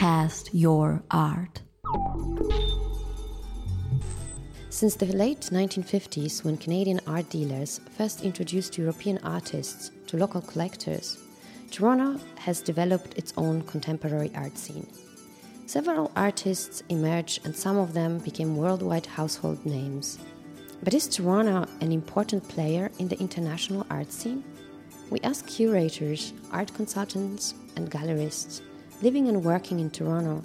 Cast your art. Since the late 1950s, when Canadian art dealers first introduced European artists to local collectors, Toronto has developed its own contemporary art scene. Several artists emerged, and some of them became worldwide household names. But is Toronto an important player in the international art scene? We ask curators, art consultants, and gallerists living and working in Toronto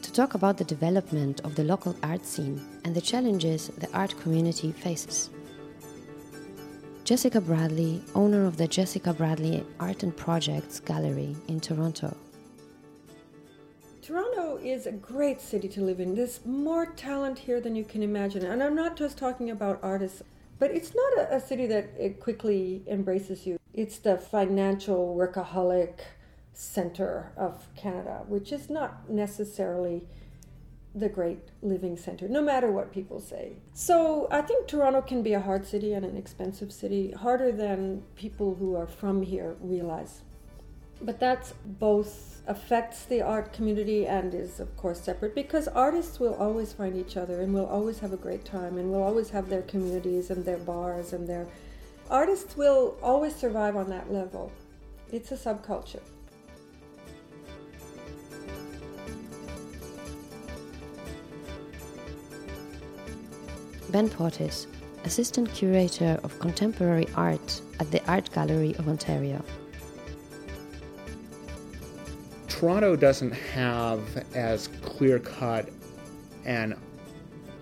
to talk about the development of the local art scene and the challenges the art community faces. Jessica Bradley, owner of the Jessica Bradley Art and Projects Gallery in Toronto. Toronto is a great city to live in. There's more talent here than you can imagine. And I'm not just talking about artists, but it's not a, a city that it quickly embraces you. It's the financial workaholic center of Canada, which is not necessarily the great living center, no matter what people say. So I think Toronto can be a hard city and an expensive city, harder than people who are from here realize. But that's both affects the art community and is of course separate because artists will always find each other and will always have a great time and will always have their communities and their bars and their artists will always survive on that level. It's a subculture. Ben Portis, Assistant Curator of Contemporary Art at the Art Gallery of Ontario. Toronto doesn't have as clear cut an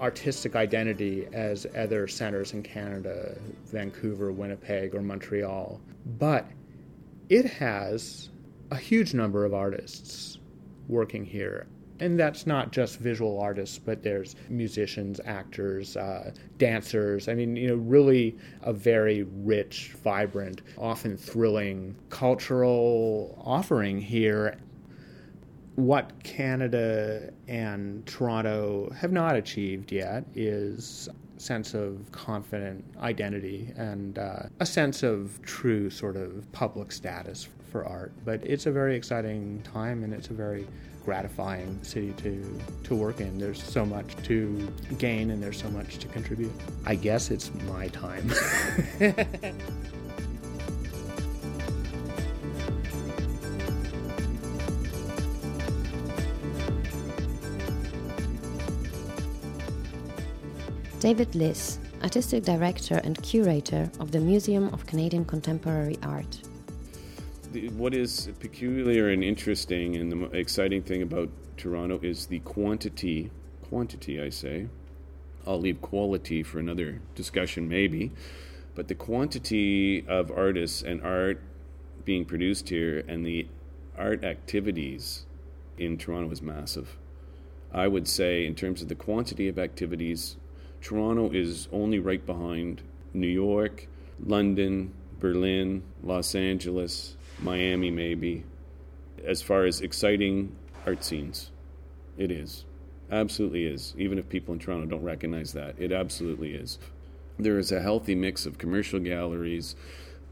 artistic identity as other centers in Canada, Vancouver, Winnipeg, or Montreal. But it has a huge number of artists working here and that's not just visual artists, but there's musicians, actors, uh, dancers. I mean, you know, really a very rich, vibrant, often thrilling cultural offering here. What Canada and Toronto have not achieved yet is sense of confident identity and uh, a sense of true sort of public status for art. But it's a very exciting time and it's a very gratifying city to, to work in. There's so much to gain and there's so much to contribute. I guess it's my time. David Liss, Artistic Director and Curator of the Museum of Canadian Contemporary Art what is peculiar and interesting and the exciting thing about Toronto is the quantity, quantity, I say. I'll leave quality for another discussion, maybe. But the quantity of artists and art being produced here and the art activities in Toronto is massive. I would say, in terms of the quantity of activities, Toronto is only right behind New York, London, Berlin, Los Angeles, Miami, maybe. As far as exciting art scenes, it is. Absolutely is. Even if people in Toronto don't recognize that, it absolutely is. There is a healthy mix of commercial galleries,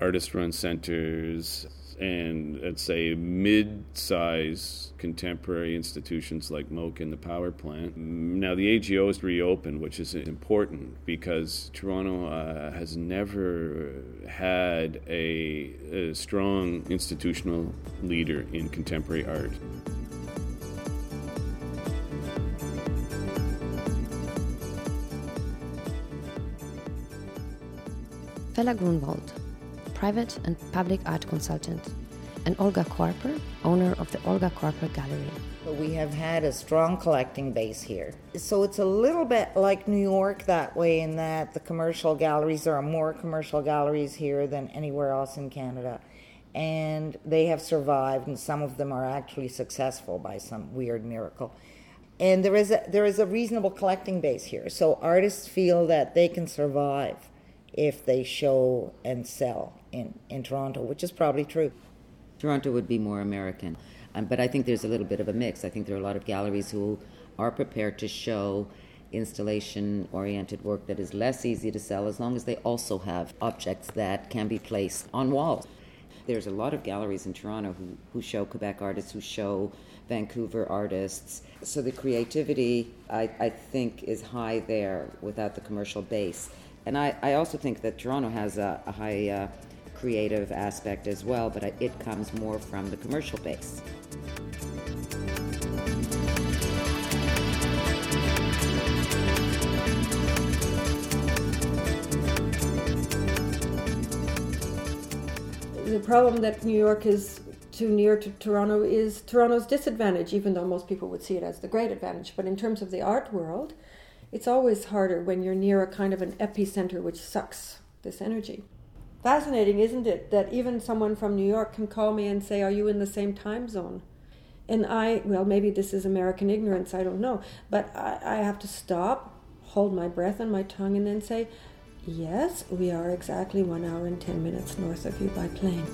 artist run centers, and let's say mid-size contemporary institutions like MOCA and the power plant. Now the AGO is reopened, which is important because Toronto uh, has never had a, a strong institutional leader in contemporary art. Fela Grunwald private and public art consultant, and Olga Korper, owner of the Olga Korper Gallery. We have had a strong collecting base here. So it's a little bit like New York that way, in that the commercial galleries, there are more commercial galleries here than anywhere else in Canada. And they have survived, and some of them are actually successful by some weird miracle. And there is a, there is a reasonable collecting base here. So artists feel that they can survive if they show and sell in, in Toronto, which is probably true. Toronto would be more American. Um, but I think there's a little bit of a mix. I think there are a lot of galleries who are prepared to show installation oriented work that is less easy to sell as long as they also have objects that can be placed on walls. There's a lot of galleries in Toronto who, who show Quebec artists, who show Vancouver artists. So the creativity, I, I think, is high there without the commercial base. And I, I also think that Toronto has a, a high uh, creative aspect as well, but it comes more from the commercial base. The problem that New York is too near to Toronto is Toronto's disadvantage, even though most people would see it as the great advantage. But in terms of the art world, it's always harder when you're near a kind of an epicenter which sucks this energy. Fascinating, isn't it, that even someone from New York can call me and say, Are you in the same time zone? And I, well, maybe this is American ignorance, I don't know, but I, I have to stop, hold my breath and my tongue, and then say, Yes, we are exactly one hour and 10 minutes north of you by plane.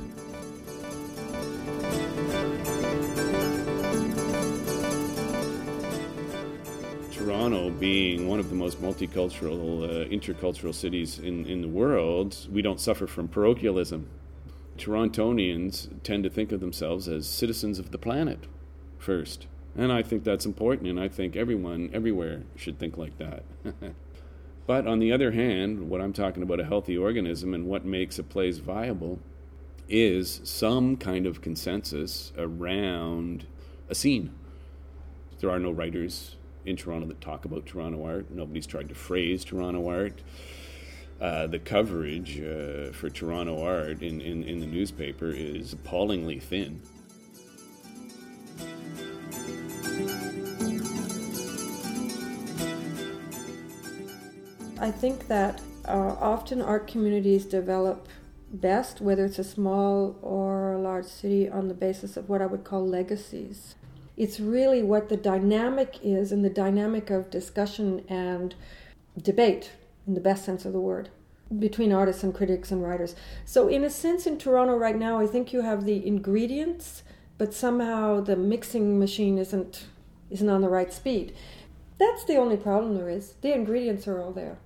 Toronto being one of the most multicultural, uh, intercultural cities in, in the world, we don't suffer from parochialism. Torontonians tend to think of themselves as citizens of the planet first. And I think that's important, and I think everyone, everywhere, should think like that. but on the other hand, what I'm talking about a healthy organism and what makes a place viable is some kind of consensus around a scene. There are no writers in Toronto that talk about Toronto art. Nobody's tried to phrase Toronto art. Uh, the coverage uh, for Toronto art in, in, in the newspaper is appallingly thin. I think that uh, often art communities develop best, whether it's a small or a large city, on the basis of what I would call legacies. It's really what the dynamic is and the dynamic of discussion and debate, in the best sense of the word, between artists and critics and writers. So, in a sense, in Toronto right now, I think you have the ingredients, but somehow the mixing machine isn't isn't on the right speed. That's the only problem there is. The ingredients are all there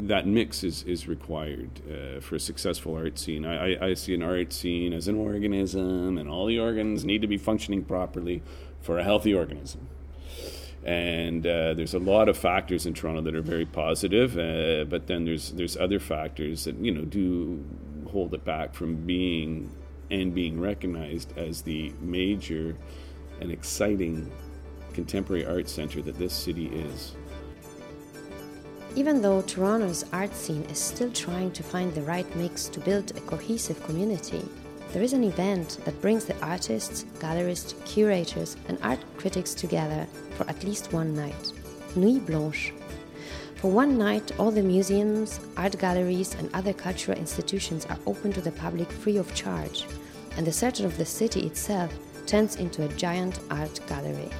that mix is, is required uh, for a successful art scene. I, I, I, see an art scene as an organism, and all the organs need to be functioning properly for a healthy organism. And uh, there's a lot of factors in Toronto that are very positive, uh, but then there's there's other factors that you know do hold it back from being and being recognized as the major and exciting contemporary art center that this city is. Even though Toronto's art scene is still trying to find the right mix to build a cohesive community, there is an event that brings the artists, gallerists, curators, and art critics together for at least one night Nuit Blanche. For one night, all the museums, art galleries, and other cultural institutions are open to the public free of charge, and the center of the city itself turns into a giant art gallery.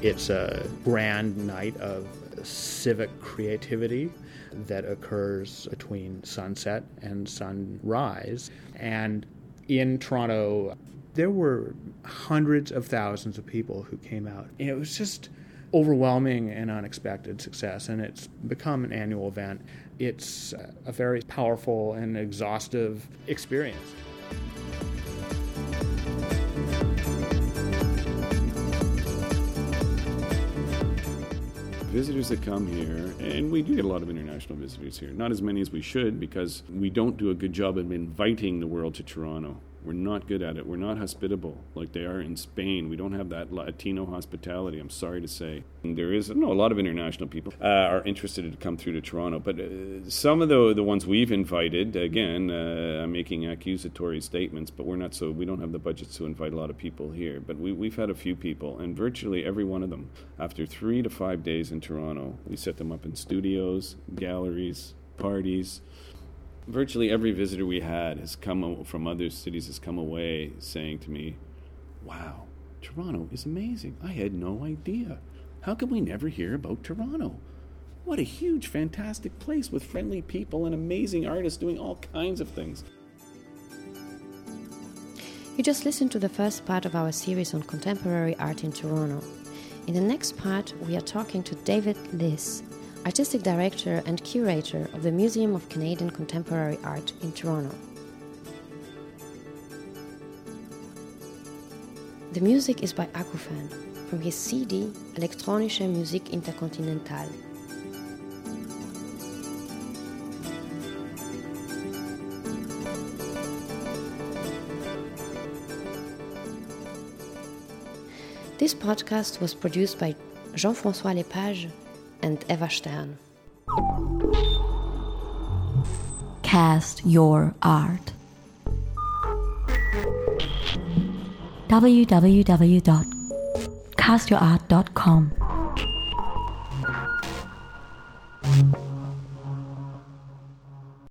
It's a grand night of civic creativity that occurs between sunset and sunrise. And in Toronto, there were hundreds of thousands of people who came out. And it was just overwhelming and unexpected success, and it's become an annual event. It's a very powerful and exhaustive experience. Visitors that come here, and we do get a lot of international visitors here, not as many as we should because we don't do a good job of inviting the world to Toronto. We're not good at it. We're not hospitable like they are in Spain. We don't have that Latino hospitality. I'm sorry to say. And there is no a lot of international people uh, are interested to come through to Toronto, but uh, some of the the ones we've invited, again, uh, I'm making accusatory statements, but we're not so we don't have the budgets to invite a lot of people here. But we, we've had a few people, and virtually every one of them, after three to five days in Toronto, we set them up in studios, galleries, parties virtually every visitor we had has come from other cities has come away saying to me, "Wow, Toronto is amazing. I had no idea. How can we never hear about Toronto? What a huge, fantastic place with friendly people and amazing artists doing all kinds of things." You just listened to the first part of our series on contemporary art in Toronto. In the next part, we are talking to David Liss, artistic director and curator of the Museum of Canadian Contemporary Art in Toronto. The music is by Akufen from his CD Elektronische Musik Interkontinental. This podcast was produced by Jean Francois Lepage and Eva Stern. Cast your art. www.castyourart.com